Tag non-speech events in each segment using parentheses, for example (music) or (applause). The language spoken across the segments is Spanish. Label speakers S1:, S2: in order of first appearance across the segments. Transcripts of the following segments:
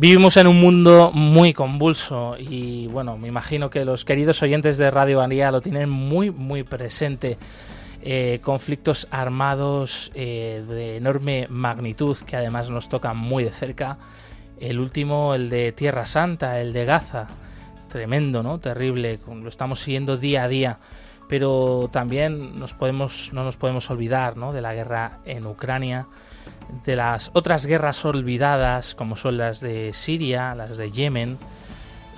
S1: Vivimos en un mundo muy convulso y bueno, me imagino que los queridos oyentes de Radio María lo tienen muy muy presente. Eh, conflictos armados eh, de enorme magnitud que además nos tocan muy de cerca. El último, el de Tierra Santa, el de Gaza. Tremendo, ¿no? Terrible. Lo estamos siguiendo día a día. Pero también nos podemos, no nos podemos olvidar ¿no? de la guerra en Ucrania de las otras guerras olvidadas, como son las de Siria, las de Yemen,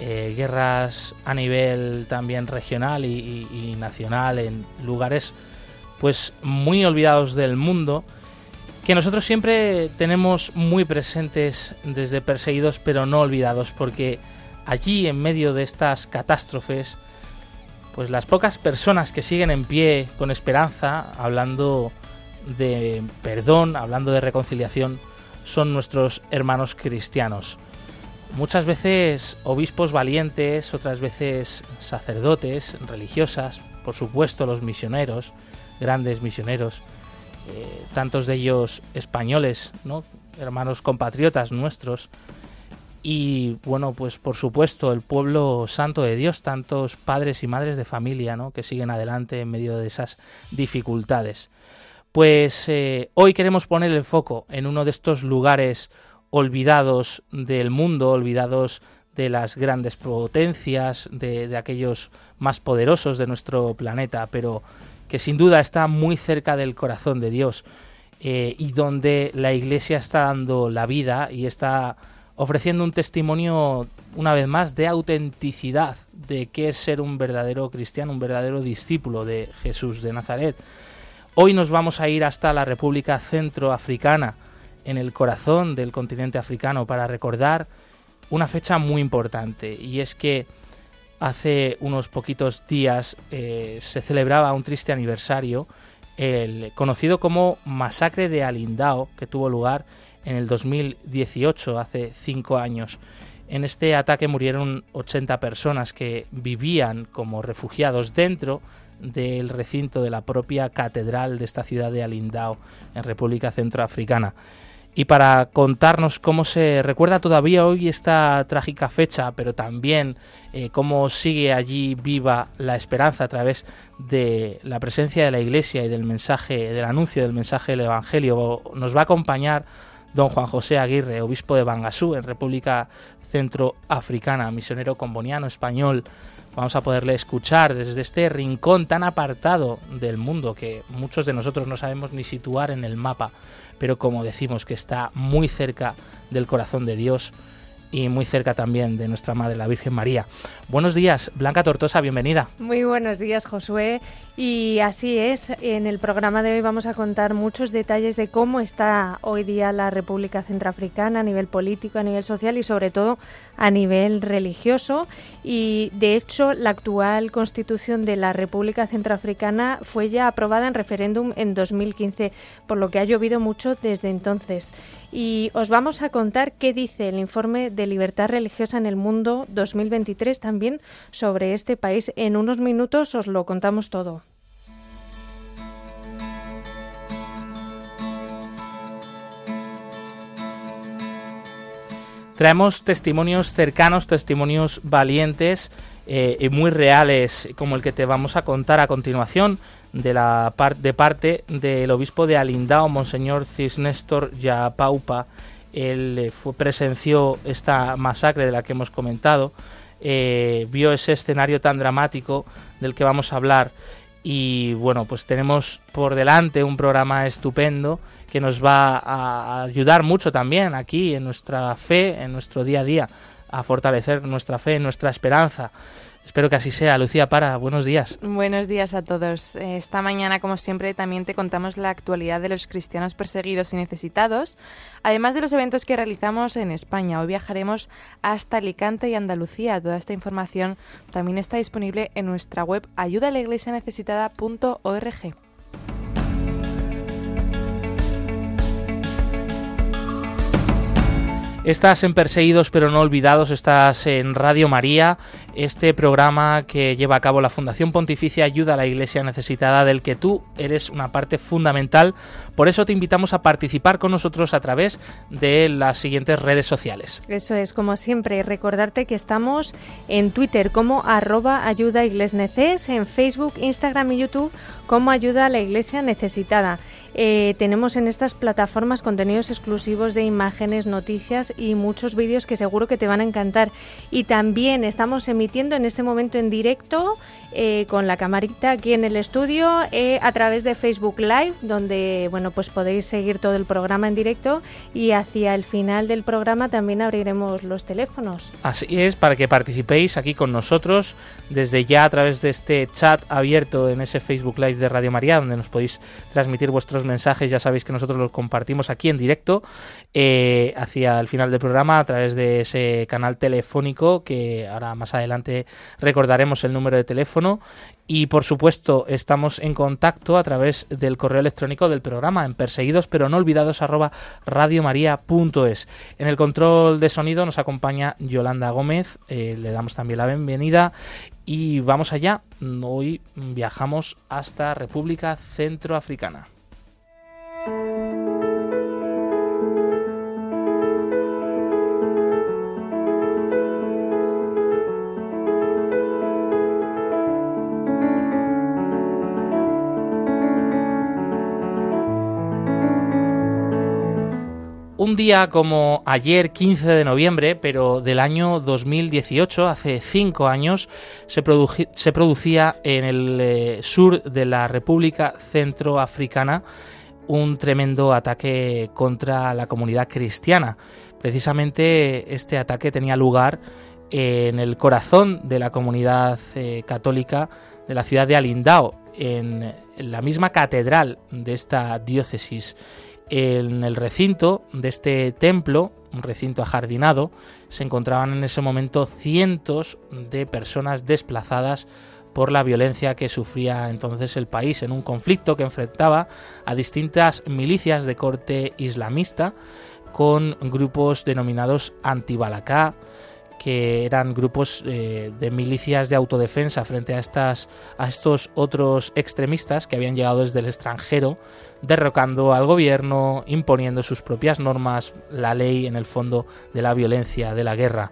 S1: eh, guerras a nivel también regional y, nacional en lugares pues muy olvidados del mundo, que nosotros siempre tenemos muy presentes desde perseguidos pero no olvidados, porque allí en medio de estas catástrofes, pues las pocas personas que siguen en pie con esperanza, hablando de perdón, hablando de reconciliación, son nuestros hermanos cristianos. Muchas veces obispos valientes, otras veces sacerdotes, religiosas, por supuesto los misioneros, grandes misioneros, eh, tantos de ellos españoles, ¿no? hermanos compatriotas nuestros, y bueno, pues por supuesto el pueblo santo de Dios, tantos padres y madres de familia, ¿no? que siguen adelante en medio de esas dificultades. Pues eh, hoy queremos poner el foco en uno de estos lugares olvidados del mundo, olvidados de las grandes potencias, de, aquellos más poderosos de nuestro planeta, pero que sin duda está muy cerca del corazón de Dios eh, y donde la Iglesia está dando la vida y está ofreciendo un testimonio una vez más de autenticidad de qué es ser un verdadero cristiano, un verdadero discípulo de Jesús de Nazaret. Hoy nos vamos a ir hasta la República Centroafricana, en el corazón del continente africano, para recordar una fecha muy importante, y es que hace unos poquitos días eh, se celebraba un triste aniversario, el conocido como Masacre de Alindao, que tuvo lugar en el 2018, hace cinco años. En este ataque murieron 80 personas que vivían como refugiados dentro del recinto de la propia catedral de esta ciudad de Alindao, en República Centroafricana. Y para contarnos cómo se recuerda todavía hoy esta trágica fecha, pero también eh, cómo sigue allí viva la esperanza a través de la presencia de la Iglesia y del mensaje, del anuncio del mensaje del Evangelio, nos va a acompañar don Juan José Aguirre, obispo de Bangasú, en República Centroafricana, misionero comboniano español, vamos a poderle escuchar desde este rincón tan apartado del mundo que muchos de nosotros no sabemos ni situar en el mapa, pero como decimos que está muy cerca del corazón de Dios y muy cerca también de nuestra Madre, la Virgen María. Buenos días, Blanca Tortosa, bienvenida.
S2: Muy buenos días, Josué. Y así es, en el programa de hoy vamos a contar muchos detalles de cómo está hoy día la República Centroafricana a nivel político, a nivel social y sobre todo a nivel religioso. Y de hecho, la actual constitución de la República Centroafricana fue ya aprobada en referéndum en 2015, por lo que ha llovido mucho desde entonces. Y os vamos a contar qué dice el informe de libertad religiosa en el mundo 2023 también sobre este país. En unos minutos os lo contamos todo.
S1: Traemos testimonios cercanos, testimonios valientes eh, y muy reales, como el que te vamos a contar a continuación de, la de parte del obispo de Alindao, Monseñor Cisnéstor Yapaupa. Él eh, fue, presenció esta masacre de la que hemos comentado, eh, vio ese escenario tan dramático del que vamos a hablar y bueno, pues tenemos por delante un programa estupendo que nos va a ayudar mucho también aquí en nuestra fe, en nuestro día a día, a fortalecer nuestra fe, nuestra esperanza. Espero que así sea. Lucía Para, buenos días.
S3: Buenos días a todos. Eh, esta mañana, como siempre, también te contamos la actualidad de los cristianos perseguidos y necesitados, además de los eventos que realizamos en España. Hoy viajaremos hasta Alicante y Andalucía. Toda esta información también está disponible en nuestra web ayudalaiglesianecesitada.org.
S1: Estás en Perseguidos pero no olvidados, estás en Radio María, este programa que lleva a cabo la Fundación Pontificia Ayuda a la Iglesia Necesitada, del que tú eres una parte fundamental. Por eso te invitamos a participar con nosotros a través de las siguientes redes sociales.
S2: Eso es, como siempre, recordarte que estamos en Twitter como arroba ayuda neces, en Facebook, Instagram y YouTube como ayuda a la Iglesia Necesitada. Eh, tenemos en estas plataformas contenidos exclusivos de imágenes, noticias y muchos vídeos que seguro que te van a encantar. Y también estamos emitiendo en este momento en directo eh, con la camarita aquí en el estudio eh, a través de Facebook Live, donde bueno pues podéis seguir todo el programa en directo y hacia el final del programa también abriremos los teléfonos.
S1: Así es, para que participéis aquí con nosotros desde ya a través de este chat abierto en ese Facebook Live de Radio María, donde nos podéis transmitir vuestros mensajes. Ya sabéis que nosotros los compartimos aquí en directo eh, hacia el final del programa a través de ese canal telefónico que ahora más adelante recordaremos el número de teléfono y por supuesto estamos en contacto a través del correo electrónico del programa en perseguidos pero no olvidados arroba radiomaria.es. En el control de sonido nos acompaña Yolanda Gómez, eh, le damos también la bienvenida y vamos allá. Hoy viajamos hasta República Centroafricana. Como ayer, 15 de noviembre, pero del año 2018, hace cinco años, se, producía en el eh, sur de la República Centroafricana un tremendo ataque contra la comunidad cristiana. Precisamente este ataque tenía lugar en el corazón de la comunidad eh, católica de la ciudad de Alindao, en la misma catedral de esta diócesis en el recinto de este templo, un recinto ajardinado, se encontraban en ese momento cientos de personas desplazadas por la violencia que sufría entonces el país en un conflicto que enfrentaba a distintas milicias de corte islamista con grupos denominados antibalacá, que eran grupos eh, de milicias de autodefensa frente a, estas, a estos otros extremistas que habían llegado desde el extranjero, derrocando al gobierno, imponiendo sus propias normas, la ley en el fondo de la violencia, de la guerra.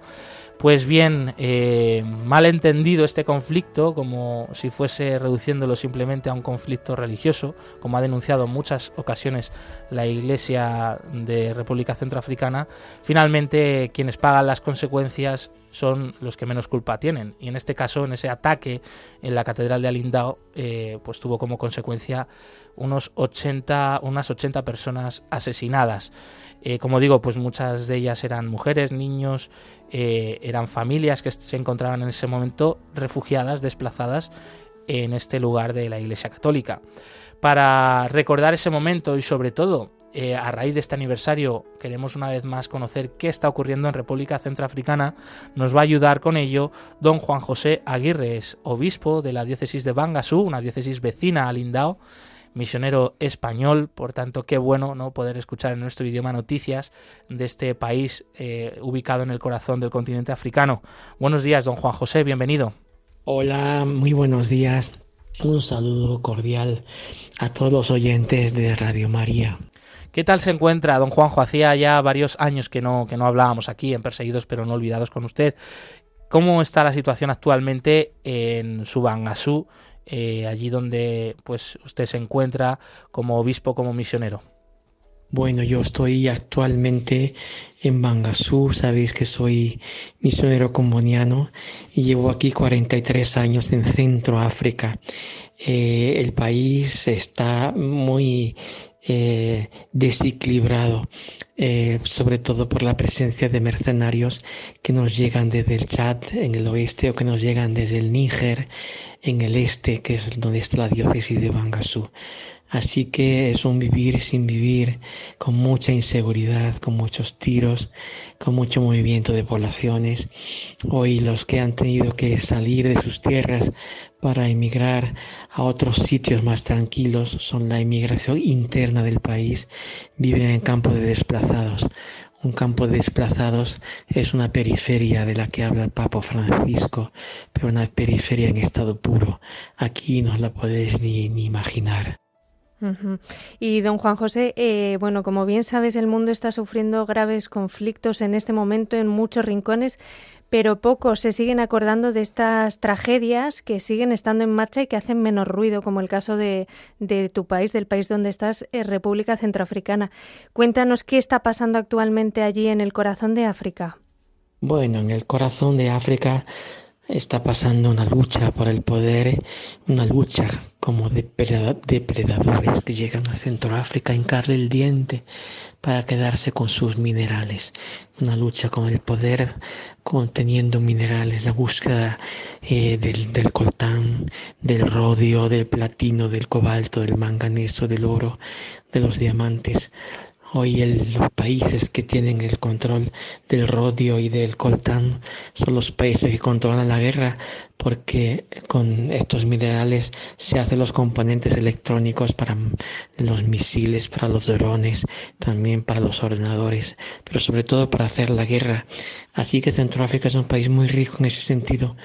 S1: Pues bien, eh, mal entendido este conflicto, como si fuese reduciéndolo simplemente a un conflicto religioso, como ha denunciado en muchas ocasiones la Iglesia de República Centroafricana, finalmente quienes pagan las consecuencias son los que menos culpa tienen. Y en este caso, en ese ataque en la Catedral de Alindao, eh, pues tuvo como consecuencia unos 80, unas 80 personas asesinadas. Eh, como digo, pues muchas de ellas eran mujeres, niños, eh, eran familias que se encontraban en ese momento refugiadas, desplazadas en este lugar de la Iglesia Católica. Para recordar ese momento y sobre todo eh, a raíz de este aniversario queremos una vez más conocer qué está ocurriendo en República Centroafricana, nos va a ayudar con ello don Juan José Aguirre, obispo de la diócesis de Bangasú, una diócesis vecina a Lindao, misionero español, por tanto qué bueno no poder escuchar en nuestro idioma noticias de este país eh, ubicado en el corazón del continente africano. Buenos días, don Juan José, bienvenido.
S4: Hola, muy buenos días. Un saludo cordial a todos los oyentes de Radio María.
S1: ¿Qué tal se encuentra, don Juanjo? Hacía ya varios años que no, que no hablábamos aquí en Perseguidos pero no olvidados con usted. ¿Cómo está la situación actualmente en Subangasú, eh, allí donde pues usted se encuentra como obispo, como misionero?
S4: Bueno, yo estoy actualmente en Bangasú, sabéis que soy misionero comuniano y llevo aquí 43 años en Centro África. Eh, el país está muy eh, desequilibrado, eh, sobre todo por la presencia de mercenarios que nos llegan desde el Chad en el oeste o que nos llegan desde el Níger en el este, que es donde está la diócesis de Bangasú. Así que es un vivir sin vivir, con mucha inseguridad, con muchos tiros, con mucho movimiento de poblaciones. Hoy los que han tenido que salir de sus tierras para emigrar a otros sitios más tranquilos son la inmigración interna del país, viven en campo de desplazados. Un campo de desplazados es una periferia de la que habla el Papa Francisco, pero una periferia en estado puro. Aquí no la podéis ni, ni imaginar.
S2: Y don Juan José, eh, bueno, como bien sabes, el mundo está sufriendo graves conflictos en este momento en muchos rincones, pero pocos se siguen acordando de estas tragedias que siguen estando en marcha y que hacen menos ruido, como el caso de, tu país, del país donde estás, eh, República Centroafricana. Cuéntanos qué está pasando actualmente allí en el corazón de África.
S4: Bueno, en el corazón de África está pasando una lucha por el poder, una lucha como de depredadores que llegan a Centroáfrica a hincarle el diente para quedarse con sus minerales. Una lucha con el poder conteniendo minerales, la búsqueda eh, del, del coltán, del rodio, del platino, del cobalto, del manganeso, del oro, de los diamantes. Hoy los países que tienen el control del rodio y del coltán son los países que controlan la guerra porque con estos minerales se hacen los componentes electrónicos para los misiles, para los drones, también para los ordenadores, pero sobre todo para hacer la guerra. Así que Centroáfrica es un país muy rico en ese sentido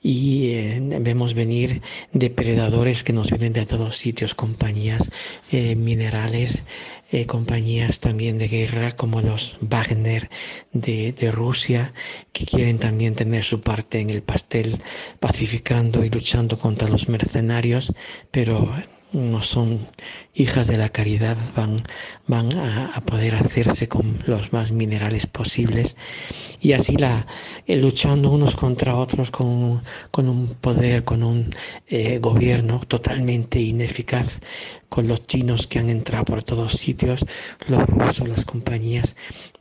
S4: y eh, vemos venir depredadores que nos vienen de todos sitios, compañías eh, minerales eh, compañías también de guerra como los Wagner de, de, Rusia, que quieren también tener su parte en el pastel, pacificando y luchando contra los mercenarios, pero no son hijas de la caridad, van, van a, poder hacerse con los más minerales posibles y así la, eh, luchando unos contra otros con, con un poder, con un eh, gobierno totalmente ineficaz, con los chinos que han entrado por todos sitios, los rusos, las compañías.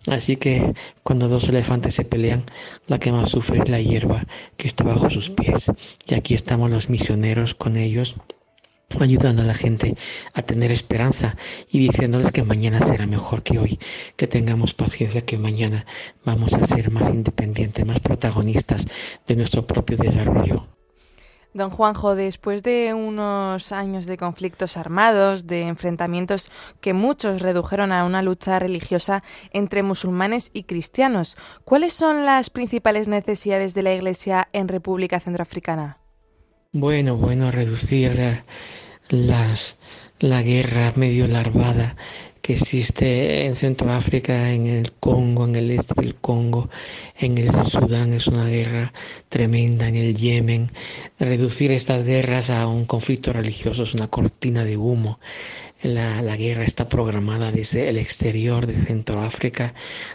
S4: Así que cuando dos elefantes se pelean, la que más sufre es la hierba que está bajo sus pies. Y aquí estamos los misioneros con ellos ayudando a la gente a tener esperanza y diciéndoles que mañana será mejor que hoy, que tengamos paciencia, que mañana vamos a ser más independientes, más protagonistas de nuestro propio desarrollo.
S3: Don Juanjo, después de unos años de conflictos armados, de enfrentamientos que muchos redujeron a una lucha religiosa entre musulmanes y cristianos, ¿cuáles son las principales necesidades de la Iglesia en República Centroafricana?
S4: Bueno, bueno, reducir las, la guerra medio larvada que existe en Centroáfrica, en el Congo, en el este del Congo, en el Sudán es una guerra tremenda, en el Yemen. Reducir estas guerras a un conflicto religioso es una cortina de humo. La, la, guerra está programada desde el exterior de Centroáfrica,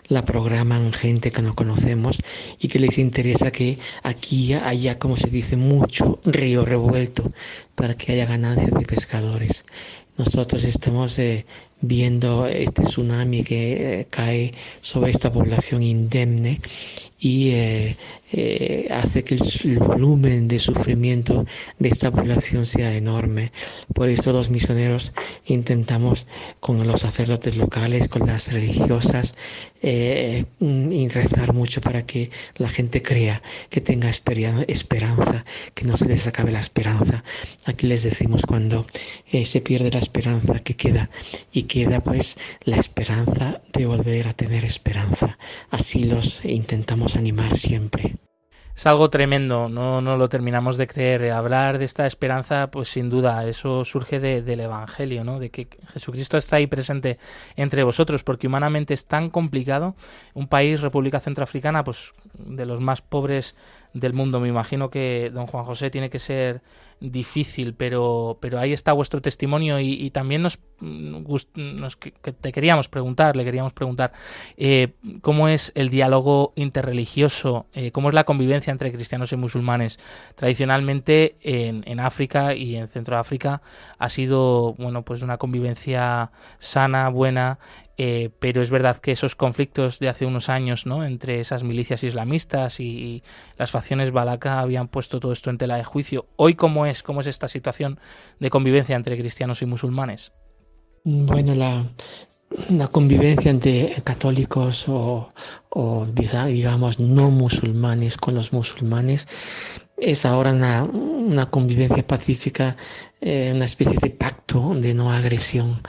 S4: la programan gente que no conocemos y que les interesa que aquí haya, como se dice, mucho río revuelto para que haya ganancias de pescadores. Nosotros estamos eh, viendo este tsunami que eh, cae sobre esta población indemne y eh, eh, hace que el, volumen de sufrimiento de esta población sea enorme. Por eso los misioneros intentamos con los sacerdotes locales, con las religiosas, eh, y rezar mucho para que la gente crea, que tenga esperanza, que no se les acabe la esperanza. Aquí les decimos cuando eh, se pierde la esperanza que queda y queda pues la esperanza de volver a tener esperanza. Así los intentamos animar siempre
S1: es algo tremendo, no, no lo terminamos de creer. Hablar de esta esperanza, pues sin duda, eso surge del Evangelio, ¿no? De que Jesucristo está ahí presente entre vosotros, porque humanamente es tan complicado. Un país, República Centroafricana, pues de los más pobres del mundo. Me imagino que don Juan José tiene que ser difícil, pero, pero ahí está vuestro testimonio y, también nos, te queríamos preguntar, le queríamos preguntar eh, cómo es el diálogo interreligioso, eh, cómo es la convivencia entre cristianos y musulmanes. Tradicionalmente en, África y en Centroáfrica ha sido bueno pues una convivencia sana, buena eh, pero es verdad que esos conflictos de hace unos años ¿no? entre esas milicias islamistas y, las facciones balaca habían puesto todo esto en tela de juicio. Hoy, ¿cómo es, cómo es esta situación de convivencia entre cristianos y musulmanes?
S4: Bueno, la, convivencia entre católicos o, digamos no musulmanes con los musulmanes es ahora una, una convivencia pacífica, eh, una especie de pacto de no agresión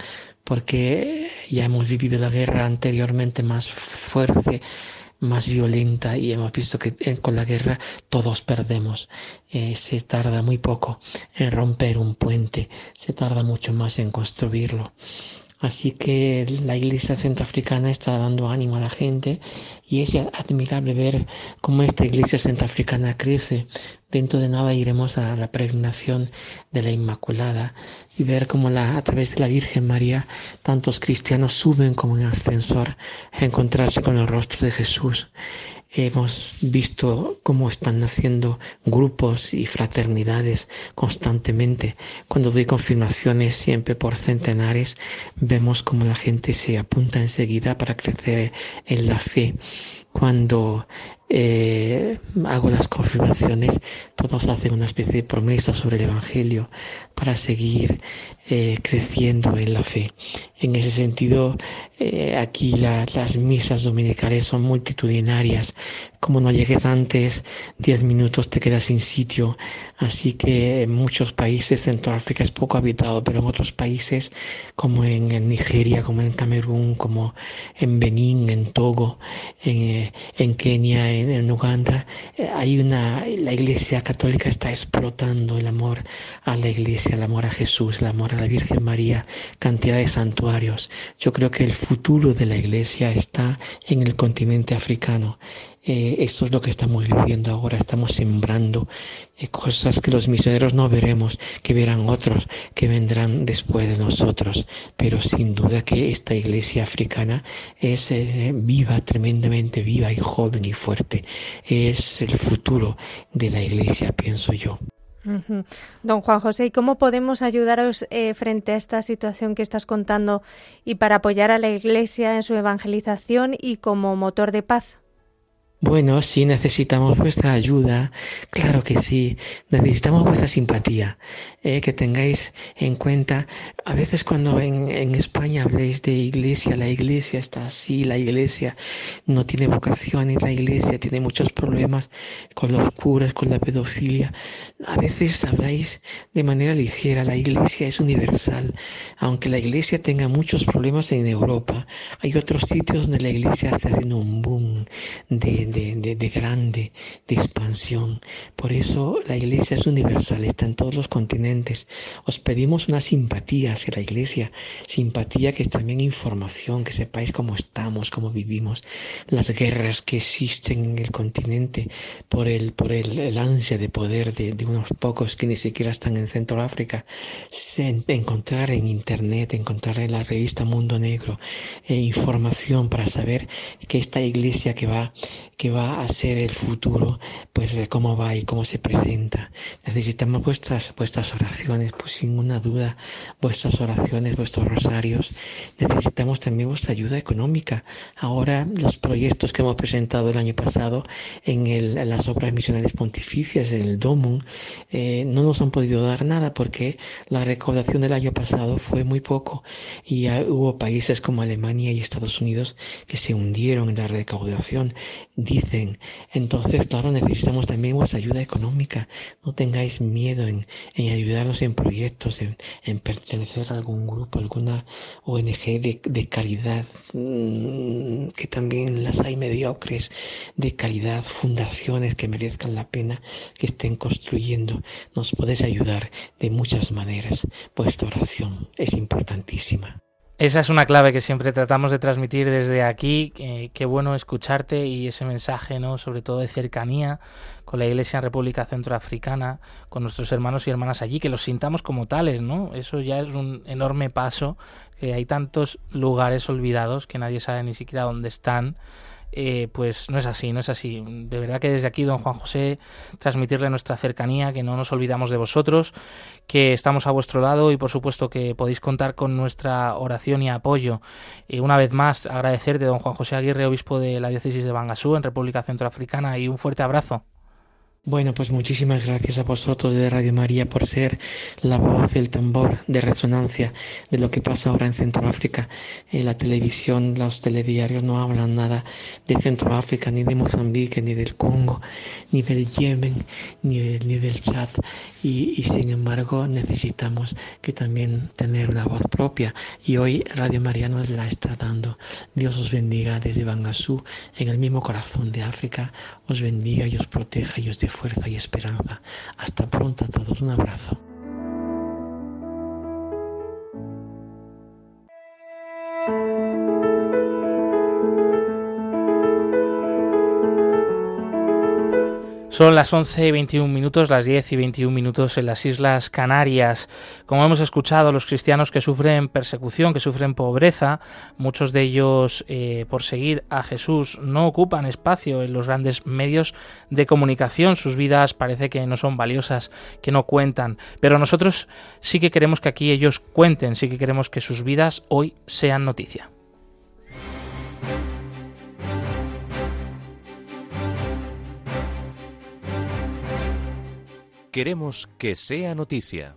S4: porque ya hemos vivido la guerra anteriormente más fuerte, más violenta y hemos visto que eh, con la guerra todos perdemos. Eh, se tarda muy poco en romper un puente, se tarda mucho más en construirlo. Así que la iglesia centroafricana está dando ánimo a la gente y es admirable ver cómo esta iglesia centroafricana crece. Dentro de nada iremos a la peregrinación de la Inmaculada y ver cómo la, a través de la Virgen María tantos cristianos suben como en ascensor a encontrarse con el rostro de Jesús. Hemos visto cómo están naciendo grupos y fraternidades constantemente. Cuando doy confirmaciones siempre por centenares, vemos cómo la gente se apunta enseguida para crecer en la fe. Cuando eh, hago las confirmaciones, todos hacen una especie de promesa sobre el Evangelio para seguir eh, creciendo en la fe. En ese sentido, eh, aquí las misas dominicales son multitudinarias. Como no llegues antes, diez minutos te quedas sin sitio. Así que en muchos países, Centroáfrica es poco habitado, pero en otros países, como en, Nigeria, como en Camerún, como en Benín, en Togo, en, en Kenia, en, en Uganda, eh, hay una, la iglesia católica está explotando el amor a la iglesia, el amor a Jesús, el amor la Virgen María, cantidad de santuarios. Yo creo que el futuro de la iglesia está en el continente africano. Eh, eso es lo que estamos viviendo ahora, estamos sembrando eh, cosas que los misioneros no veremos, que verán otros, que vendrán después de nosotros. Pero sin duda que esta iglesia africana es eh, viva, tremendamente viva y joven y fuerte. Es el futuro de la iglesia, pienso yo.
S2: Don Juan José, ¿y cómo podemos ayudaros eh, frente a esta situación que estás contando y para apoyar a la Iglesia en su evangelización y como motor de paz?
S4: Bueno, sí necesitamos vuestra ayuda, claro que sí, necesitamos vuestra simpatía, eh, que tengáis en cuenta, a veces cuando en, en, España habléis de iglesia, la iglesia está así, la iglesia no tiene vocación y la iglesia tiene muchos problemas con los curas, con la pedofilia, a veces habláis de manera ligera, la iglesia es universal, aunque la iglesia tenga muchos problemas en Europa, hay otros sitios donde la iglesia haciendo un boom de de, grande, de expansión. Por eso la iglesia es universal, está en todos los continentes. Os pedimos una simpatía hacia la iglesia, simpatía que es también información, que sepáis cómo estamos, cómo vivimos, las guerras que existen en el continente por el, por el, ansia de poder de, unos pocos que ni siquiera están en Centro África. encontrar en internet, encontrar en la revista Mundo Negro eh, información para saber que esta iglesia que va que va a ser el futuro, pues de cómo va y cómo se presenta. Necesitamos vuestras, vuestras oraciones, pues sin ninguna duda, vuestras oraciones, vuestros rosarios. Necesitamos también vuestra ayuda económica. Ahora los proyectos que hemos presentado el año pasado en, el, en las obras misionales pontificias, en el DOMUN, eh, no nos han podido dar nada porque la recaudación del año pasado fue muy poco y hubo países como Alemania y Estados Unidos que se hundieron en la recaudación dicen. Entonces, claro, necesitamos también vuestra ayuda económica. No tengáis miedo en, ayudarnos en proyectos, en, pertenecer a algún grupo, alguna ONG de, de caridad, mm, que también las hay mediocres, de caridad, fundaciones que merezcan la pena que estén construyendo. Nos podéis ayudar de muchas maneras. Vuestra oración es importantísima.
S1: Esa es una clave que siempre tratamos de transmitir desde aquí. qué bueno escucharte y ese mensaje, ¿no? Sobre todo de cercanía con la Iglesia en República Centroafricana, con nuestros hermanos y hermanas allí, que los sintamos como tales, ¿no? Eso ya es un enorme paso, que hay tantos lugares olvidados que nadie sabe ni siquiera dónde están eh, pues no es así, no es así. De verdad que desde aquí, don Juan José, transmitirle nuestra cercanía, que no nos olvidamos de vosotros, que estamos a vuestro lado y por supuesto que podéis contar con nuestra oración y apoyo. Y una vez más, agradecerte, don Juan José Aguirre, obispo de la diócesis de Bangasú, en República Centroafricana, y un fuerte abrazo.
S4: Bueno, pues muchísimas gracias a vosotros de Radio María por ser la voz, el tambor de resonancia de lo que pasa ahora en Centroáfrica. En eh, la televisión, los telediarios no hablan nada de Centroáfrica, ni de Mozambique, ni del Congo, ni del Yemen, ni, ni del Chad. Y, sin embargo necesitamos que también tener una voz propia. Y hoy Radio María nos la está dando. Dios os bendiga desde Bangasú, en el mismo corazón de África. Os bendiga y os proteja y os dé fuerza y esperanza. Hasta pronto a todos. Un abrazo.
S1: Son las 11 y 21 minutos, las 10 y 21 minutos en las Islas Canarias. Como hemos escuchado, los cristianos que sufren persecución, que sufren pobreza, muchos de ellos eh, por seguir a Jesús no ocupan espacio en los grandes medios de comunicación. Sus vidas parece que no son valiosas, que no cuentan. Pero nosotros sí que queremos que aquí ellos cuenten, sí que queremos que sus vidas hoy sean noticia.
S5: Queremos que sea noticia.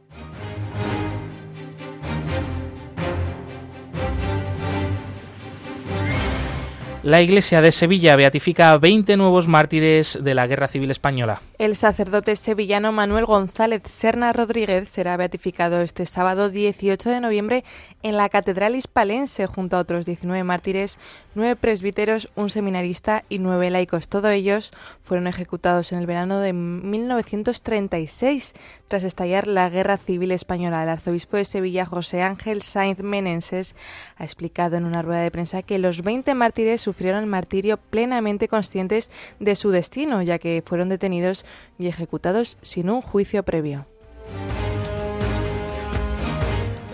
S1: La Iglesia de Sevilla beatifica a 20 nuevos mártires de la Guerra Civil Española.
S3: El sacerdote sevillano Manuel González Serna Rodríguez será beatificado este sábado 18 de noviembre en la Catedral Hispalense junto a otros 19 mártires, 9 presbíteros, un seminarista y 9 laicos. Todos ellos fueron ejecutados en el verano de 1936 tras estallar la Guerra Civil Española. El arzobispo de Sevilla, José Ángel Sainz Menenses, ha explicado en una rueda de prensa que los 20 mártires sufrieron el martirio plenamente conscientes de su destino, ya que fueron detenidos y ejecutados sin un juicio previo.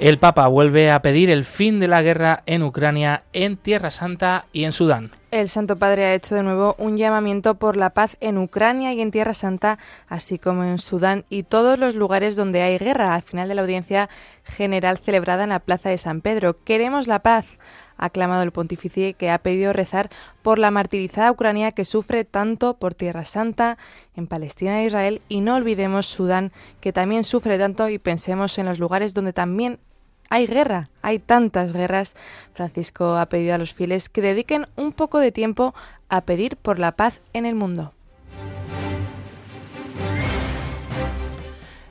S1: El Papa vuelve a pedir el fin de la guerra en Ucrania, en Tierra Santa y en Sudán.
S3: El Santo Padre ha hecho de nuevo un llamamiento por la paz en Ucrania y en Tierra Santa, así como en Sudán y todos los lugares donde hay guerra. Al final de la audiencia general celebrada en la Plaza de San Pedro. Queremos la paz ha clamado el pontífice que ha pedido rezar por la martirizada Ucrania que sufre tanto por Tierra Santa, en Palestina e Israel, y no olvidemos Sudán, que también sufre tanto, y pensemos en los lugares donde también hay guerra, hay tantas guerras. Francisco ha pedido a los fieles que dediquen un poco de tiempo a pedir por la paz en el mundo.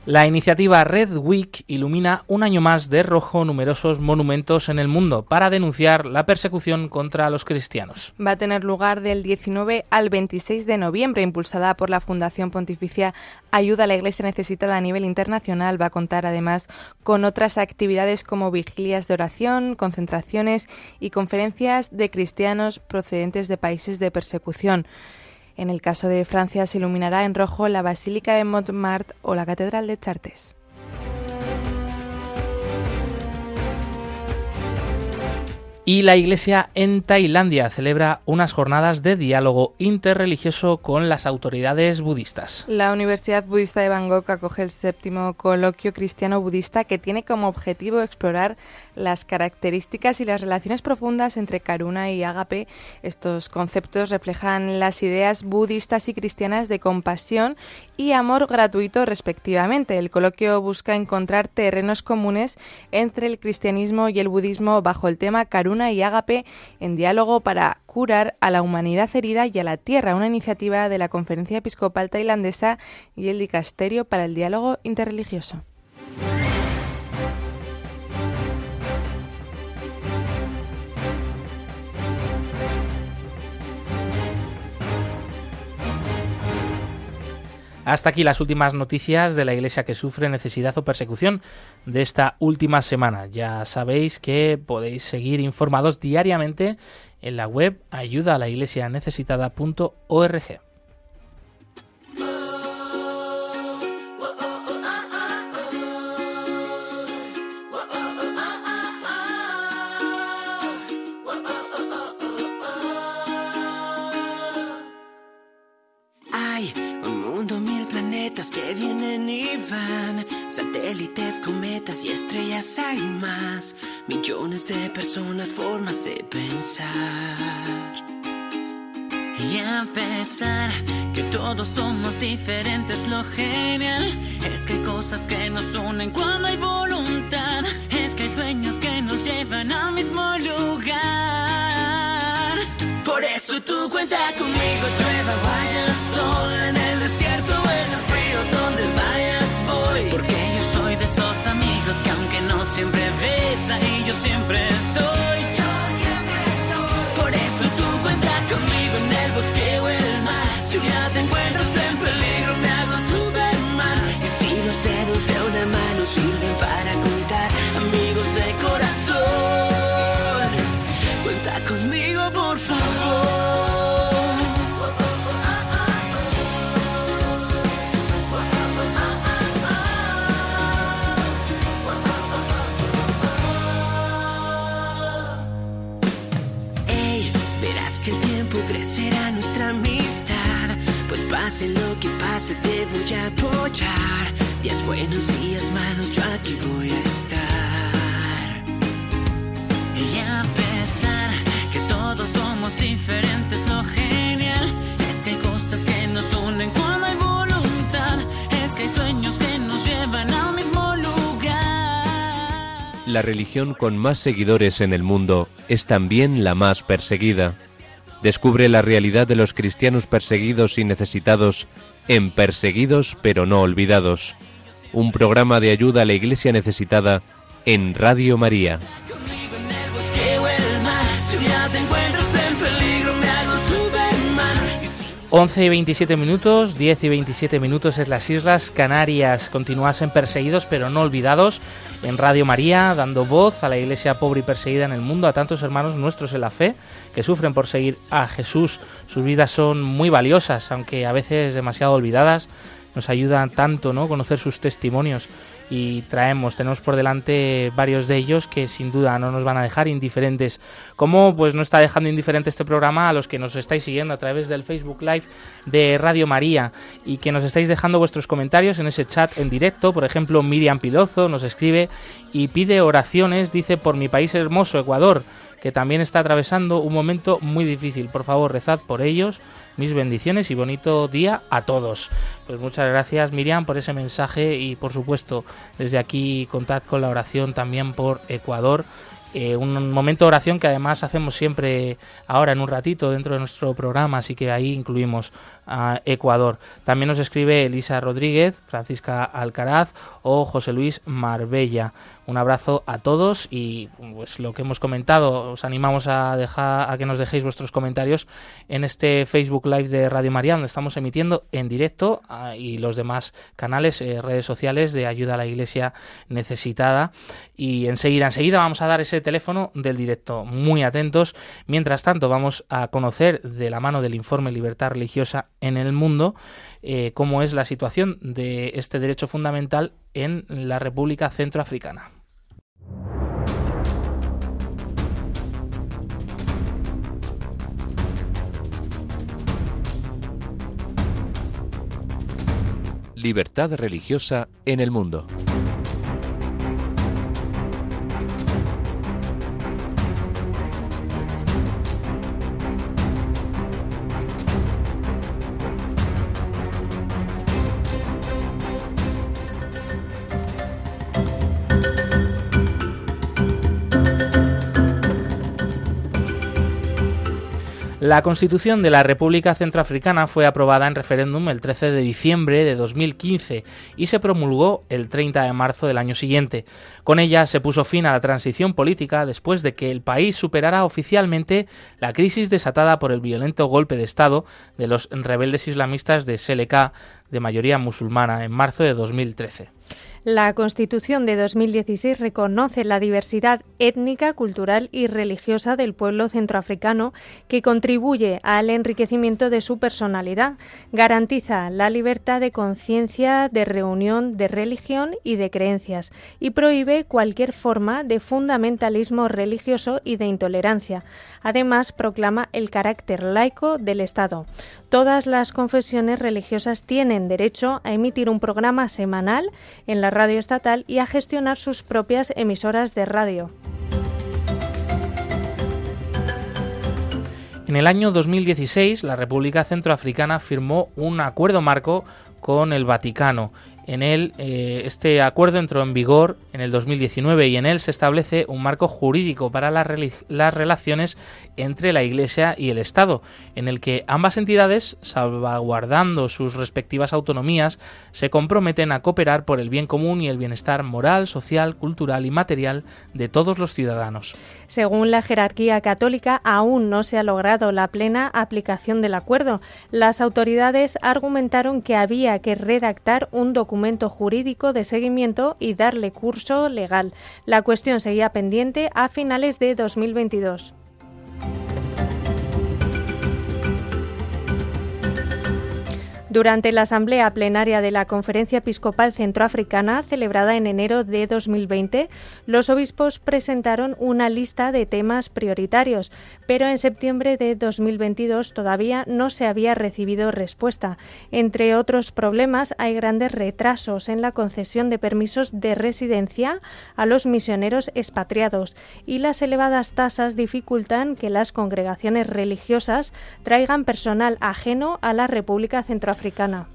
S1: La iniciativa Red Week ilumina un año más de rojo numerosos monumentos en el mundo para denunciar la persecución contra los cristianos.
S3: Va a tener lugar del 19 al 26 de noviembre, impulsada por la Fundación Pontificia Ayuda a la Iglesia Necesitada a nivel internacional. Va a contar además con otras actividades como vigilias de oración, concentraciones y conferencias de cristianos procedentes de países de persecución. En el caso de Francia se iluminará en rojo la Basílica de Montmartre o la Catedral de Chartres.
S1: Y la Iglesia en Tailandia celebra unas jornadas de diálogo interreligioso con las autoridades budistas.
S3: La Universidad Budista de Bangkok acoge el séptimo coloquio cristiano budista que tiene como objetivo explorar las características y las relaciones profundas entre karuna y agape. Estos conceptos reflejan las ideas budistas y cristianas de compasión y amor gratuito respectivamente. El coloquio busca encontrar terrenos comunes entre el cristianismo y el budismo bajo el tema karuna y Ágape en diálogo para curar a la humanidad herida y a la tierra, una iniciativa de la Conferencia Episcopal Tailandesa y el Dicasterio para el Diálogo Interreligioso.
S1: Hasta aquí las últimas noticias de la Iglesia que sufre necesidad o persecución de esta última semana. Ya sabéis que podéis seguir informados diariamente en la web ayuda a la iglesia.
S6: Hay más, millones de personas, formas de pensar.
S7: Y a pesar que todos somos diferentes, lo genial es que hay cosas que nos unen cuando hay voluntad, es que hay sueños que nos llevan al mismo lugar. Por eso tú cuenta conmigo, ahí yo siempre estoy.
S6: Pase lo que pase, te voy a apoyar. Días buenos, días malos, yo aquí voy a estar.
S7: Y a pesar que todos somos diferentes, lo genial es que hay cosas que nos unen cuando hay voluntad. Es que hay sueños que nos llevan al mismo lugar.
S5: La religión con más seguidores en el mundo es también la más perseguida. Descubre la realidad de los cristianos perseguidos y necesitados en Perseguidos pero no olvidados, un programa de ayuda a la Iglesia necesitada en Radio María.
S1: 11 y 27 minutos, 10 y 27 minutos es las Islas Canarias. Continúas en Perseguidos pero no olvidados en Radio María, dando voz a la iglesia pobre y perseguida en el mundo, a tantos hermanos nuestros en la fe que sufren por seguir a Jesús. Sus vidas son muy valiosas, aunque a veces demasiado olvidadas. Nos ayudan tanto, ¿no? Conocer sus testimonios y traemos, tenemos por delante varios de ellos que sin duda no nos van a dejar indiferentes. Como pues no está dejando indiferente este programa a los que nos estáis siguiendo a través del Facebook Live de Radio María y que nos estáis dejando vuestros comentarios en ese chat en directo. Por ejemplo, Miriam Pilozo nos escribe y pide oraciones, dice, por mi país hermoso, Ecuador, que también está atravesando un momento muy difícil. Por favor, rezad por ellos mis bendiciones y bonito día a todos. Pues muchas gracias Miriam por ese mensaje y por supuesto desde aquí contad con la oración también por Ecuador eh, un momento de oración que además hacemos siempre ahora en un ratito dentro de nuestro programa, así que ahí incluimos a Ecuador. También nos escribe Elisa Rodríguez, Francisca Alcaraz o José Luis Marbella. Un abrazo a todos y pues lo que hemos comentado, os animamos a dejar a que nos dejéis vuestros comentarios en este Facebook Live de Radio María, donde estamos emitiendo en directo y los demás canales, eh, redes sociales de ayuda a la Iglesia necesitada. Y enseguida, enseguida vamos a dar ese teléfono del directo. Muy atentos. Mientras tanto, vamos a conocer de la mano del informe Libertad Religiosa en el mundo eh, cómo es la situación de este derecho fundamental en la República Centroafricana.
S5: Libertad religiosa en el mundo.
S1: La Constitución de la República Centroafricana fue aprobada en referéndum el 13 de diciembre de 2015 y se promulgó el 30 de marzo del año siguiente. Con ella se puso fin a la transición política después de que el país superara oficialmente la crisis desatada por el violento golpe de Estado de los rebeldes islamistas de Seleka de mayoría musulmana en marzo de 2013.
S2: La Constitución de 2016 reconoce la diversidad étnica, cultural y religiosa del pueblo centroafricano que contribuye al enriquecimiento de su personalidad, garantiza la libertad de conciencia, de reunión, de religión y de creencias y prohíbe cualquier forma de fundamentalismo religioso y de intolerancia. Además, proclama el carácter laico del Estado. Todas las confesiones religiosas tienen derecho a emitir un programa semanal en la radio estatal y a gestionar sus propias emisoras de radio.
S1: En el año 2016, la República Centroafricana firmó un acuerdo marco con el Vaticano en él, eh, este acuerdo entró en vigor en el 2019 y en él se establece un marco jurídico para las, las relaciones entre la Iglesia y el Estado, en el que ambas entidades, salvaguardando sus respectivas autonomías, se comprometen a cooperar por el bien común y el bienestar moral, social, cultural y material de todos los ciudadanos.
S2: Según la jerarquía católica, aún no se ha logrado la plena aplicación del acuerdo. Las autoridades argumentaron que había que redactar un documento jurídico de seguimiento y darle curso legal. La cuestión seguía pendiente a finales de 2022. Durante la asamblea plenaria de la Conferencia Episcopal Centroafricana, celebrada en enero de 2020, los obispos presentaron una lista de temas prioritarios, pero en septiembre de 2022 todavía no se había recibido respuesta. Entre otros problemas, hay grandes retrasos en la concesión de permisos de residencia a los misioneros expatriados y las elevadas tasas dificultan que las congregaciones religiosas traigan personal ajeno a la República Centroafricana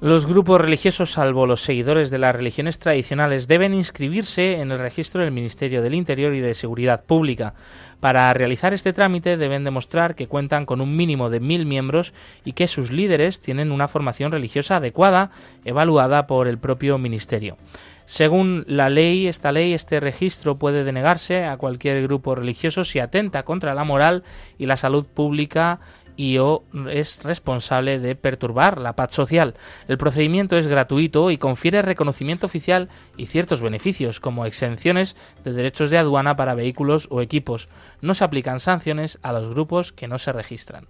S1: los grupos religiosos, salvo los seguidores de las religiones tradicionales, deben inscribirse en el registro del Ministerio del Interior y de Seguridad Pública. Para realizar este trámite deben demostrar que cuentan con un mínimo de mil miembros y que sus líderes tienen una formación religiosa adecuada, evaluada por el propio Ministerio. Según la ley, esta ley, este registro puede denegarse a cualquier grupo religioso si atenta contra la moral y la salud pública y o es responsable de perturbar la paz social. El procedimiento es gratuito y confiere reconocimiento oficial y ciertos beneficios, como exenciones de derechos de aduana para vehículos o equipos. No se aplican sanciones a los grupos que no se registran.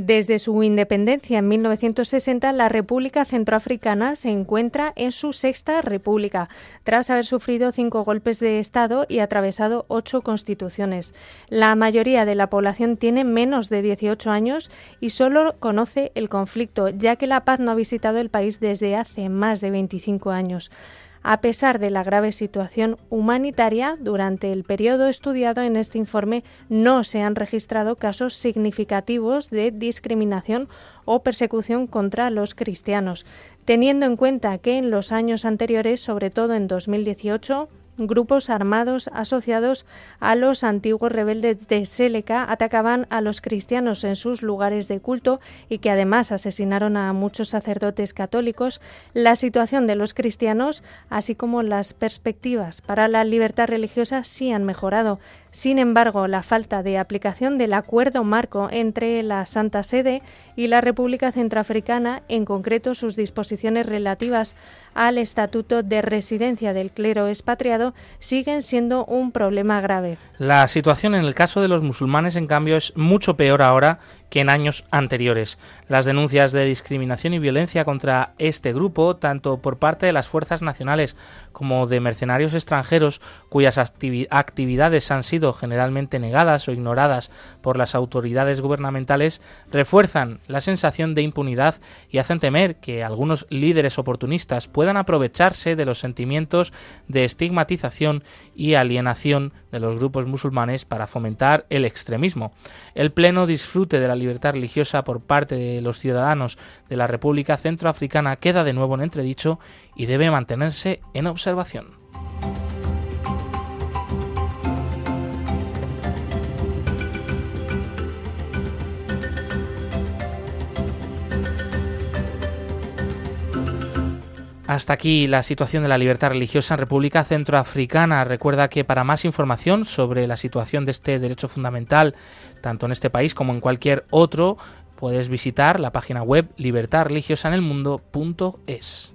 S2: Desde su independencia en 1960, la República Centroafricana se encuentra en su sexta república, tras haber sufrido cinco golpes de Estado y atravesado ocho constituciones. La mayoría de la población tiene menos de 18 años y solo conoce el conflicto, ya que la paz no ha visitado el país desde hace más de 25 años a pesar de la grave situación humanitaria, durante el periodo estudiado en este informe no se han registrado casos significativos de discriminación o persecución contra los cristianos, teniendo en cuenta que en los años anteriores, sobre todo en 2018, grupos armados asociados a los antiguos rebeldes de Séleca atacaban a los cristianos en sus lugares de culto y que además asesinaron a muchos sacerdotes católicos, la situación de los cristianos, así como las perspectivas para la libertad religiosa, sí han mejorado. Sin embargo, la falta de aplicación del acuerdo marco entre la Santa Sede y la República Centroafricana, en concreto sus disposiciones relativas al Estatuto de Residencia del Clero Expatriado, siguen siendo un problema grave.
S1: La situación en el caso de los musulmanes, en cambio, es mucho peor ahora que en años anteriores. Las denuncias de discriminación y violencia contra este grupo, tanto por parte de las fuerzas nacionales como de mercenarios extranjeros, cuyas actividades han generalmente negadas o ignoradas por las autoridades gubernamentales, refuerzan la sensación de impunidad y hacen temer que algunos líderes oportunistas puedan aprovecharse de los sentimientos de estigmatización y alienación de los grupos musulmanes para fomentar el extremismo. El Pleno disfrute de la libertad religiosa por parte de los ciudadanos de la República Centroafricana queda de nuevo en entredicho y debe mantenerse en observación. Hasta aquí la situación de la libertad religiosa en República Centroafricana. Recuerda que para más información sobre la situación de este derecho fundamental, tanto en este país como en cualquier otro, puedes visitar la página web libertadreligiosaenelmundo.es.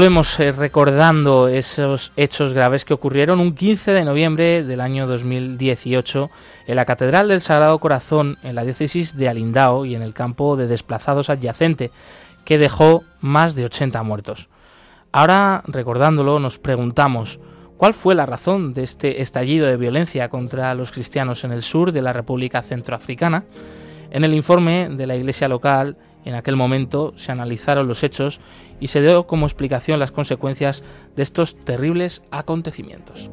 S1: Volvemos eh, recordando esos hechos graves que ocurrieron un 15 de noviembre del año 2018 en la Catedral del Sagrado Corazón en la diócesis de Alindao y en el campo de desplazados adyacente, que dejó más de 80 muertos. Ahora, recordándolo, nos preguntamos, ¿cuál fue la razón de este estallido de violencia contra los cristianos en el sur de la República Centroafricana? En el informe de la Iglesia local, en aquel momento se analizaron los hechos y se dio como explicación las consecuencias de estos terribles acontecimientos.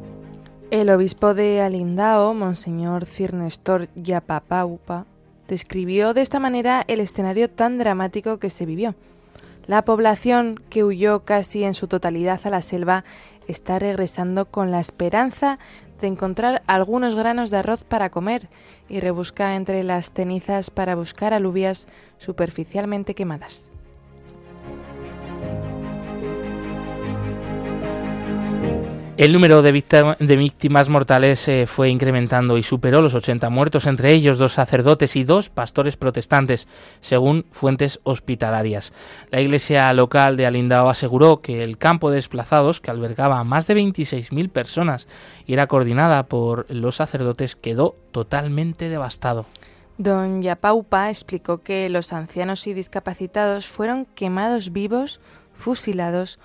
S3: El obispo de Alindao, Monseñor Cirnestor Yapapaupa, describió de esta manera el escenario tan dramático que se vivió. La población, que huyó casi en su totalidad a la selva, está regresando con la esperanza de encontrar algunos granos de arroz para comer y rebusca entre las cenizas para buscar alubias superficialmente quemadas.
S1: El número de, víctimas mortales eh, fue incrementando y superó los 80 muertos, entre ellos dos sacerdotes y dos pastores protestantes, según fuentes hospitalarias. La iglesia local de Alindao aseguró que el campo de desplazados, que albergaba a más de 26.000 personas y era coordinada por los sacerdotes, quedó totalmente devastado.
S3: Don Yapaupa explicó que los ancianos y discapacitados fueron quemados vivos, fusilados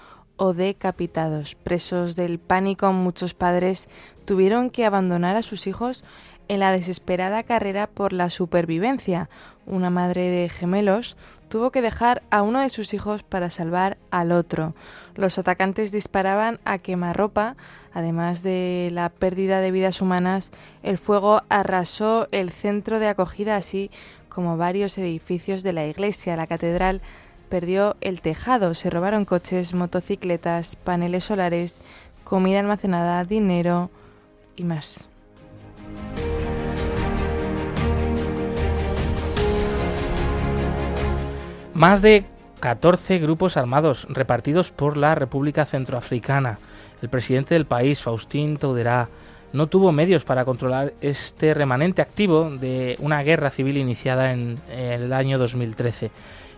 S3: o decapitados. Presos del pánico, muchos padres tuvieron que abandonar a sus hijos en la desesperada carrera por la supervivencia. Una madre de gemelos tuvo que dejar a uno de sus hijos para salvar al otro. Los atacantes disparaban a quemarropa. Además de la pérdida de vidas humanas, el fuego arrasó el centro de acogida, así como varios edificios de la iglesia, la catedral perdió el tejado, se robaron coches, motocicletas, paneles solares, comida almacenada, dinero y más.
S1: Más de 14 grupos armados repartidos por la República Centroafricana. El presidente del país, Faustín Touderá, no tuvo medios para controlar este remanente activo de una guerra civil iniciada en el año 2013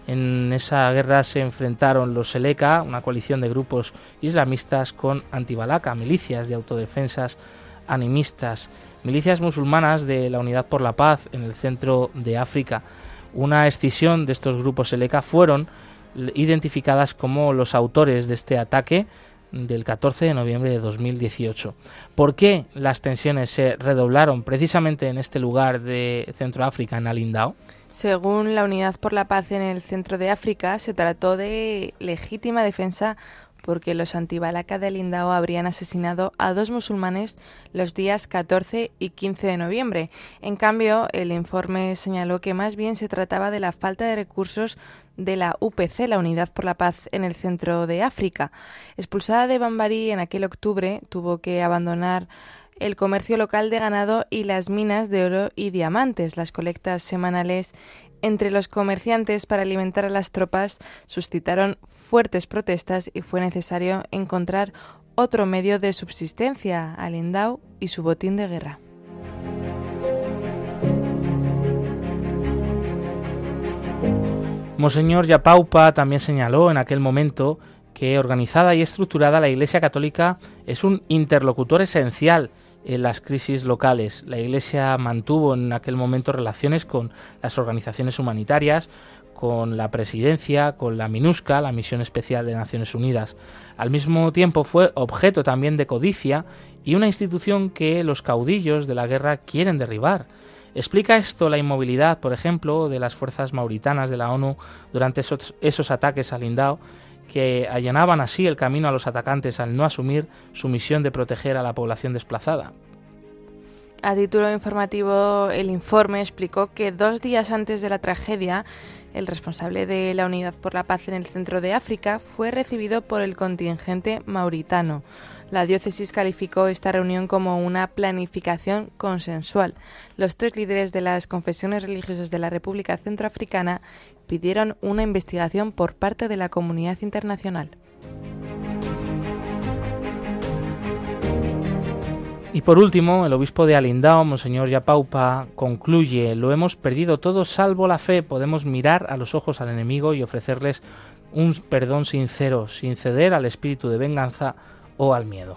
S1: En esa guerra se enfrentaron los Seleka, una coalición de grupos islamistas, con Antibalaka, milicias de autodefensas animistas, milicias musulmanas de la Unidad por la Paz en el centro de África. Una escisión de estos grupos Seleka fueron identificadas como los autores de este ataque del 14 de noviembre de 2018. ¿Por qué las tensiones se redoblaron precisamente en este lugar de Centroáfrica, en Alindao?
S3: Según la Unidad por la Paz en el centro de África, se trató de legítima defensa porque los antibalaka de Alindao habrían asesinado a dos musulmanes los días 14 y 15 de noviembre. En cambio, el informe señaló que más bien se trataba de la falta de recursos de la UPC, la Unidad por la Paz en el centro de África. Expulsada de Bambari en aquel octubre, tuvo que abandonar el comercio local de ganado y las minas de oro y diamantes. Las colectas semanales entre los comerciantes para alimentar a las tropas suscitaron fuertes protestas y fue necesario encontrar otro medio de subsistencia al Indau y su botín de guerra.
S1: Monseñor Yapaupa también señaló en aquel momento que organizada y estructurada la Iglesia Católica es un interlocutor esencial en las crisis locales. La Iglesia mantuvo en aquel momento relaciones con las organizaciones humanitarias, con la presidencia, con la MINUSCA, la Misión Especial de Naciones Unidas. Al mismo tiempo fue objeto también de codicia y una institución que los caudillos de la guerra quieren derribar. ¿Explica esto la inmovilidad, por ejemplo, de las fuerzas mauritanas de la ONU durante esos, esos ataques al Indao que allanaban así el camino a los atacantes al no asumir su misión de proteger a la población desplazada.
S3: A título informativo, el informe explicó que dos días antes de la tragedia, el responsable de la Unidad por la Paz en el centro de África fue recibido por el contingente mauritano. La diócesis calificó esta reunión como una planificación consensual. Los tres líderes de las confesiones religiosas de la República Centroafricana pidieron una investigación por parte de la comunidad internacional.
S1: Y por último, el obispo de Alindao, Monseñor Yapaupa, concluye, lo hemos perdido todo salvo la fe, podemos mirar a los ojos al enemigo y ofrecerles un perdón sincero, sin ceder al espíritu de venganza o al miedo.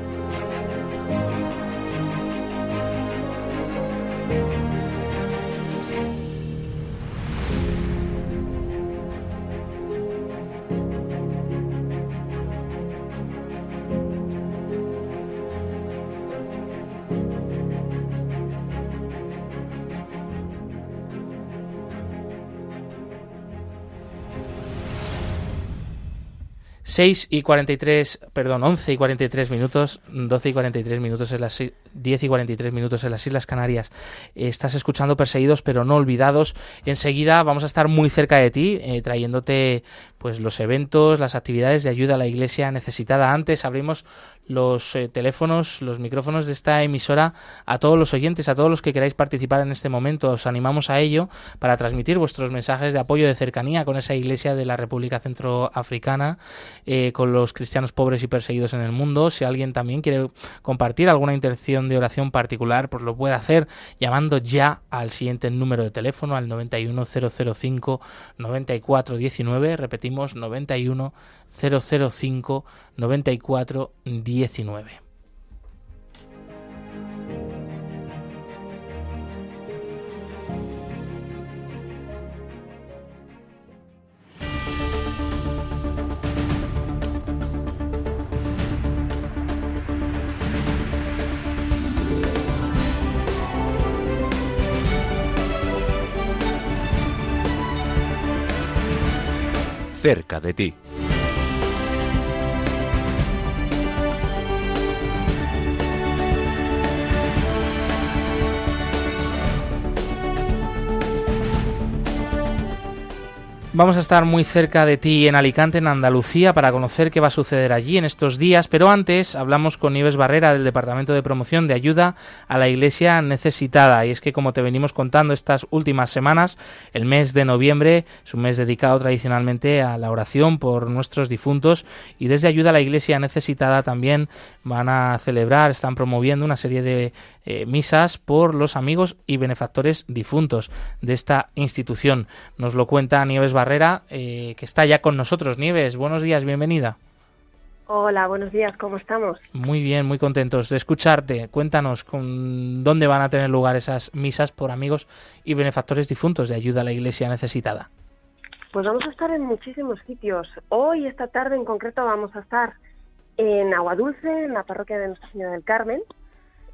S1: Seis y 43, perdón, 11 y 43 minutos, 12 y 43 minutos en las 10 y 43 minutos en las Islas Canarias. Estás escuchando Perseguidos pero no olvidados. Enseguida vamos a estar muy cerca de ti, eh, trayéndote pues los eventos, las actividades de ayuda a la iglesia necesitada. Antes abrimos los eh, teléfonos, los micrófonos de esta emisora a todos los oyentes, a todos los que queráis participar en este momento. Os animamos a ello para transmitir vuestros mensajes de apoyo, de cercanía con esa iglesia de la República Centroafricana, eh, con los cristianos pobres y perseguidos en el mundo. Si alguien también quiere compartir alguna intención de oración particular, pues lo puede hacer llamando ya al siguiente número de teléfono, al 91005 9419. Repetimos 91 005 94 19.
S5: Cerca de ti.
S1: Vamos a estar muy cerca de ti en Alicante, en Andalucía, para conocer qué va a suceder allí en estos días, pero antes hablamos con Nieves Barrera del Departamento de Promoción de Ayuda a la Iglesia Necesitada. Y es que, como te venimos contando estas últimas semanas, el mes de noviembre es un mes dedicado tradicionalmente a la oración por nuestros difuntos y desde Ayuda a la Iglesia Necesitada también van a celebrar, están promoviendo una serie de eh, misas por los amigos y benefactores difuntos de esta institución. Nos lo cuenta Nieves Barrera, eh, que está ya con nosotros. Nieves, buenos días, bienvenida.
S8: Hola, buenos días, ¿cómo estamos?
S1: Muy bien, muy contentos de escucharte. Cuéntanos con dónde van a tener lugar esas misas por amigos y benefactores difuntos de ayuda a la iglesia necesitada.
S8: Pues vamos a estar en muchísimos sitios. Hoy, esta tarde en concreto, vamos a estar en Aguadulce, en la parroquia de Nuestra Señora del Carmen,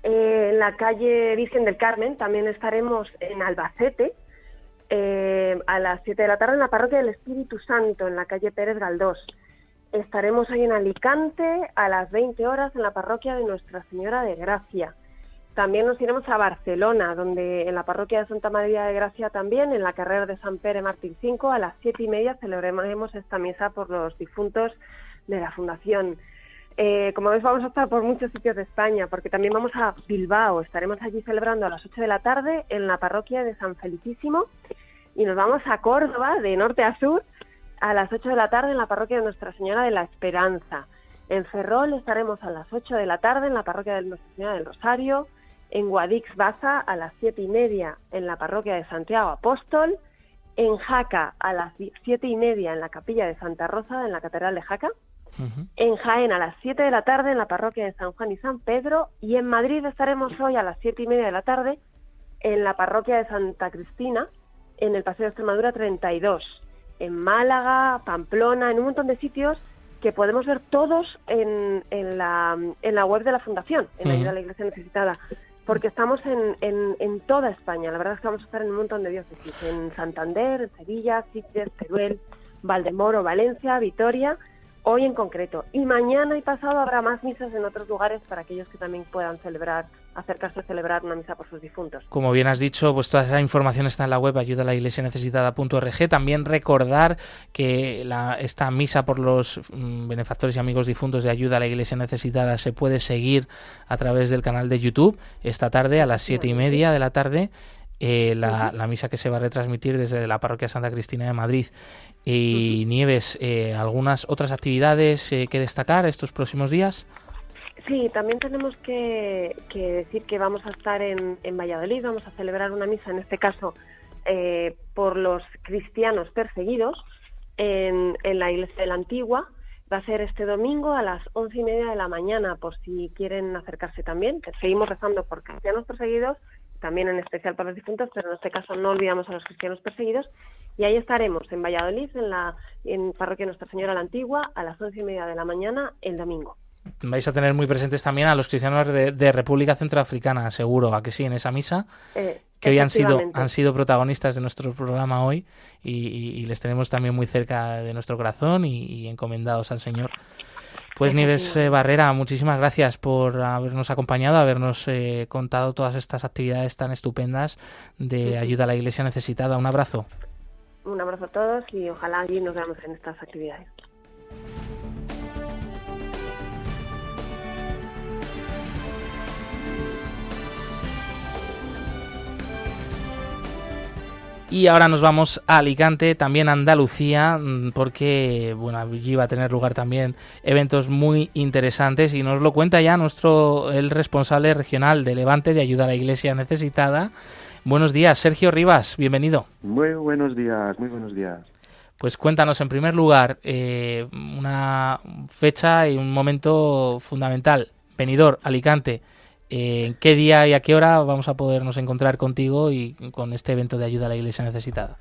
S8: eh, en la calle Virgen del Carmen, también estaremos en Albacete, eh, a las 7 de la tarde en la parroquia del Espíritu Santo, en la calle Pérez Galdós. Estaremos ahí en Alicante a las 20 horas en la parroquia de Nuestra Señora de Gracia. También nos iremos a Barcelona, donde en la parroquia de Santa María de Gracia también, en la carrera de San Pere Martín 5, a las 7 y media celebraremos esta misa por los difuntos de la Fundación. Eh, como ves, vamos a estar por muchos sitios de España, porque también vamos a Bilbao. Estaremos allí celebrando a las 8 de la tarde en la parroquia de San Felicísimo. Y nos vamos a Córdoba, de norte a sur, a las 8 de la tarde en la parroquia de Nuestra Señora de la Esperanza. En Ferrol estaremos a las 8 de la tarde en la parroquia de Nuestra Señora del Rosario. En Guadix Baza a las 7 y media en la parroquia de Santiago Apóstol. En Jaca a las 7 y media en la capilla de Santa Rosa en la Catedral de Jaca en Jaén a las 7 de la tarde en la parroquia de San Juan y San Pedro y en Madrid estaremos hoy a las 7 y media de la tarde en la parroquia de Santa Cristina en el Paseo de Extremadura 32, en Málaga, Pamplona, en un montón de sitios que podemos ver todos en, en, la, en la web de la Fundación, en la ayuda a la Iglesia Necesitada, porque estamos en, en, en, toda España. La verdad es que vamos a estar en un montón de diócesis, en Santander, en Sevilla, Sitges, Teruel, Valdemoro, Valencia, Vitoria hoy en concreto. Y mañana y pasado habrá más misas en otros lugares para aquellos que también puedan celebrar, acercarse a celebrar una misa por sus difuntos.
S1: Como bien has dicho, pues toda esa información está en la web ayuda a la iglesia necesitada.org. También recordar que la, esta misa por los mm, benefactores y amigos difuntos de ayuda a la iglesia necesitada se puede seguir a través del canal de YouTube esta tarde a las siete y media de la tarde eh, la, misa que se va a retransmitir desde la parroquia Santa Cristina de Madrid. Y Nieves, eh, ¿algunas otras actividades eh, que destacar estos próximos días?
S8: Sí, también tenemos que, decir que vamos a estar en, en, Valladolid, vamos a celebrar una misa, en este caso, por los cristianos perseguidos en, en la iglesia de la Antigua. Va a ser este domingo a las once y media de la mañana, por si quieren acercarse también. Seguimos rezando por cristianos perseguidos también en especial para los difuntos, pero en este caso no olvidamos a los cristianos perseguidos. Y ahí estaremos, en Valladolid, en la en Parroquia Nuestra Señora la Antigua, a las once y media de la mañana, el domingo.
S1: Vais a tener muy presentes también a los cristianos de, República Centroafricana, seguro, a que sí, en esa misa, eh, que hoy han sido, han sido protagonistas de nuestro programa hoy y, les tenemos también muy cerca de nuestro corazón y encomendados al Señor. Pues Nieves eh, Barrera, muchísimas gracias por habernos acompañado, habernos eh, contado todas estas actividades tan estupendas de ayuda a la Iglesia necesitada. Un abrazo.
S8: Un abrazo a todos y ojalá allí nos veamos en estas actividades.
S1: Y ahora nos vamos a Alicante, también a Andalucía, mm, porque bueno, allí va a tener lugar también eventos muy interesantes y nos lo cuenta ya nuestro el responsable regional de Levante de Ayuda a la Iglesia Necesitada. Buenos días, Sergio Rivas, bienvenido.
S9: Muy buenos días, muy buenos días.
S1: Pues cuéntanos en primer lugar eh, una fecha y un momento fundamental. Venidor, Alicante en qué día y a qué hora vamos a podernos encontrar contigo y con este evento de ayuda a la Iglesia necesitada.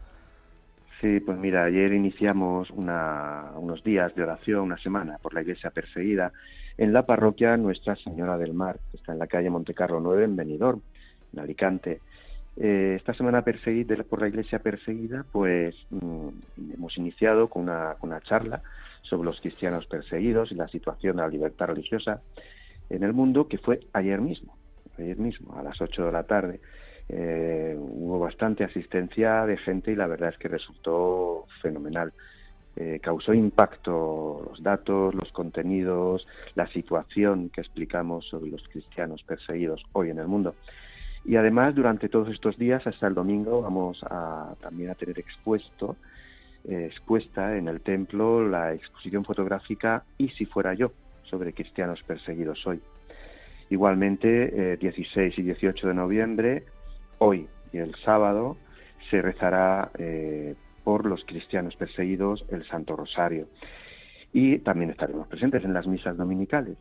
S9: Sí, pues mira, ayer iniciamos unos días de oración, una semana por la Iglesia perseguida en la parroquia Nuestra Señora del Mar, que está en la calle Montecarlo 9 en Benidorm, en Alicante. Eh, esta semana perseguida por la Iglesia perseguida, pues mm, hemos iniciado con una, con una charla sobre los cristianos perseguidos y la situación de la libertad religiosa en el mundo, que fue ayer mismo, ayer mismo, a las 8 de la tarde. Eh, hubo bastante asistencia de gente y la verdad es que resultó fenomenal. Eh, causó impacto los datos, los contenidos, la situación que explicamos sobre los cristianos perseguidos hoy en el mundo. Y además, durante todos estos días, hasta el domingo, vamos a, también a tener expuesto, eh, expuesta en el templo la exposición fotográfica Y si fuera yo, sobre cristianos perseguidos hoy. Igualmente, 16 y 18 de noviembre, hoy y el sábado, se rezará eh, por los cristianos perseguidos el Santo Rosario. Y también estaremos presentes en las misas dominicales.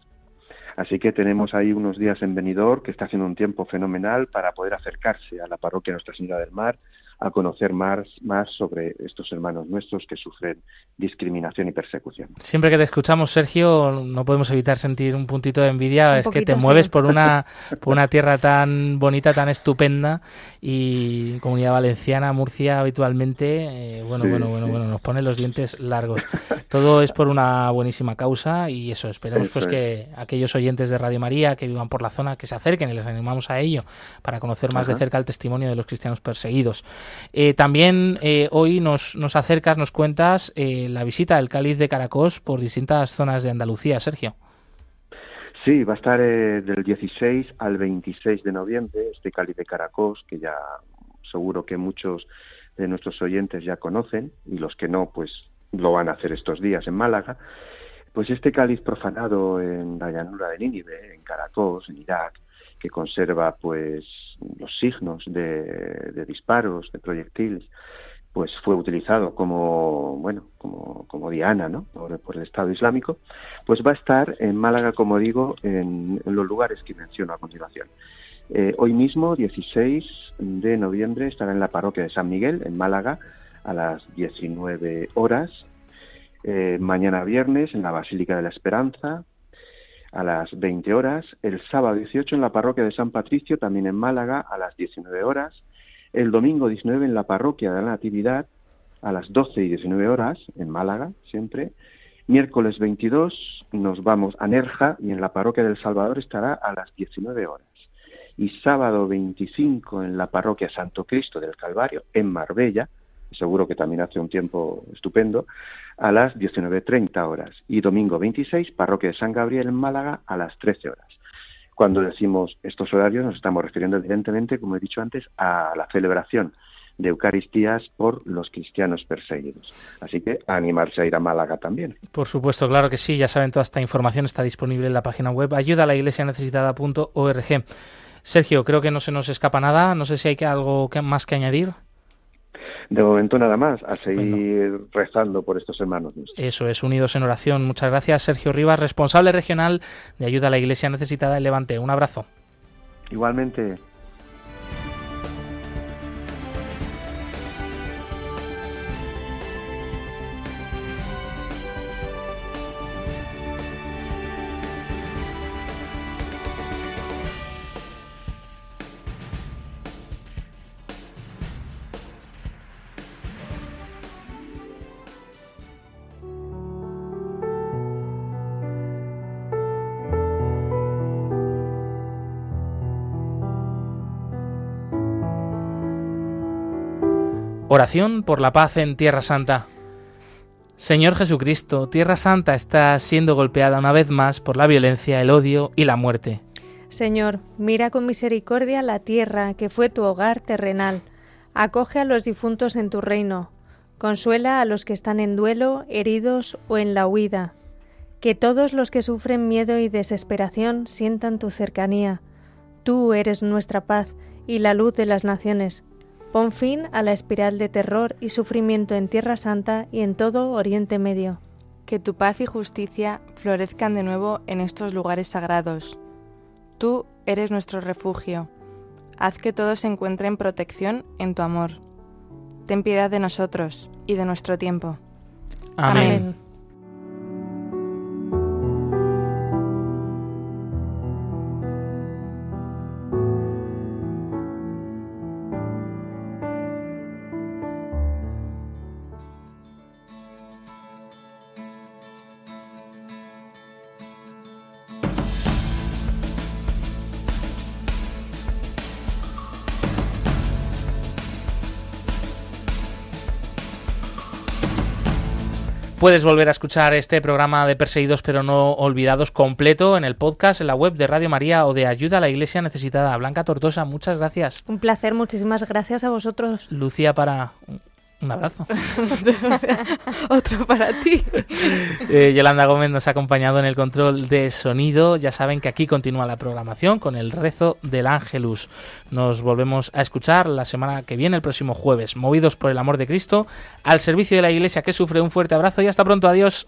S9: Así que tenemos ahí unos días en venidor que está haciendo un tiempo fenomenal para poder acercarse a la parroquia Nuestra Señora del Mar a conocer más, más sobre estos hermanos nuestros que sufren discriminación y persecución.
S1: Siempre que te escuchamos, Sergio, no podemos evitar sentir un puntito de envidia. es que te mueves por una, (laughs) por una tierra tan bonita, tan estupenda y Comunidad Valenciana, Murcia, habitualmente, eh, bueno, bueno, bueno, bueno, nos pone los dientes largos. Todo es por una buenísima causa y eso, esperemos pues que aquellos oyentes de Radio María que vivan por la zona, que se acerquen y les animamos a ello para conocer más de cerca el testimonio de los cristianos perseguidos. Eh, también eh, hoy nos, nos, acercas, nos cuentas eh, la visita del cáliz de Caracos por distintas zonas de Andalucía, Sergio.
S9: Sí, va a estar del 16 al 26 de noviembre este cáliz de Caracos, que ya seguro que muchos de nuestros oyentes ya conocen y los que no, pues lo van a hacer estos días en Málaga. Pues este cáliz profanado en la llanura de Nínive, en Caracos, en Irak, que conserva pues los signos de, disparos, de proyectiles, pues fue utilizado como bueno como, como diana ¿no? por, el Estado Islámico, pues va a estar en Málaga, como digo, en, los lugares que menciono a continuación. Eh, hoy mismo, 16 de noviembre, estará en la parroquia de San Miguel, en Málaga, a las 19 horas. Eh, mañana viernes, en la Basílica de la Esperanza, a las 20 horas, el sábado 18 en la parroquia de San Patricio, también en Málaga, a las 19 horas, el domingo 19 en la parroquia de la Natividad, a las 12 y 19 horas, en Málaga, siempre, miércoles 22 nos vamos a Nerja y en la parroquia del Salvador estará a las 19 horas. Y sábado 25 en la parroquia Santo Cristo del Calvario, en Marbella, seguro que también hace un tiempo estupendo, a las 19.30 horas. Y domingo 26, Parroquia de San Gabriel en Málaga, a las 13 horas. Cuando decimos estos horarios nos estamos refiriendo evidentemente, como he dicho antes, a la celebración de Eucaristías por los cristianos perseguidos. Así que animarse a ir a Málaga también.
S1: Por supuesto, claro que sí, ya saben, toda esta información está disponible en la página web ayuda a la iglesia necesitada.org. Sergio, creo que no se nos escapa nada, no sé si hay algo más que añadir
S9: de momento nada más, a seguir rezando por estos hermanos.
S1: Eso es, unidos en oración. Muchas gracias, Sergio Rivas, responsable regional de ayuda a la Iglesia necesitada en Levante. Un abrazo.
S9: Igualmente.
S1: Por la paz en Tierra Santa. Señor Jesucristo, Tierra Santa está siendo golpeada una vez más por la violencia, el odio y la muerte.
S2: Señor, mira con misericordia la tierra que fue tu hogar terrenal. Acoge a los difuntos en tu reino. Consuela a los que están en duelo, heridos o en la huida. Que todos los que sufren miedo y desesperación sientan tu cercanía. Tú eres nuestra paz y la luz de las naciones. Pon fin a la espiral de terror y sufrimiento en Tierra Santa y en todo Oriente Medio.
S3: Que tu paz y justicia florezcan de nuevo en estos lugares sagrados. Tú eres nuestro refugio. Haz que todos encuentren protección en tu amor. Ten piedad de nosotros y de nuestro tiempo.
S1: Amén. Puedes volver a escuchar este programa de Perseguidos pero no olvidados completo en el podcast, en la web de Radio María o de Ayuda a la Iglesia Necesitada. Blanca Tortosa, muchas gracias.
S2: Un placer, muchísimas gracias a vosotros.
S1: Lucía para un abrazo. (laughs)
S3: Otro para ti.
S1: Eh, Yolanda Gómez nos ha acompañado en el control de sonido. Ya saben que aquí continúa la programación con el rezo del Ángelus. Nos volvemos a escuchar la semana que viene, el próximo jueves. Movidos por el amor de Cristo, al servicio de la Iglesia que sufre un fuerte abrazo y hasta pronto. Adiós.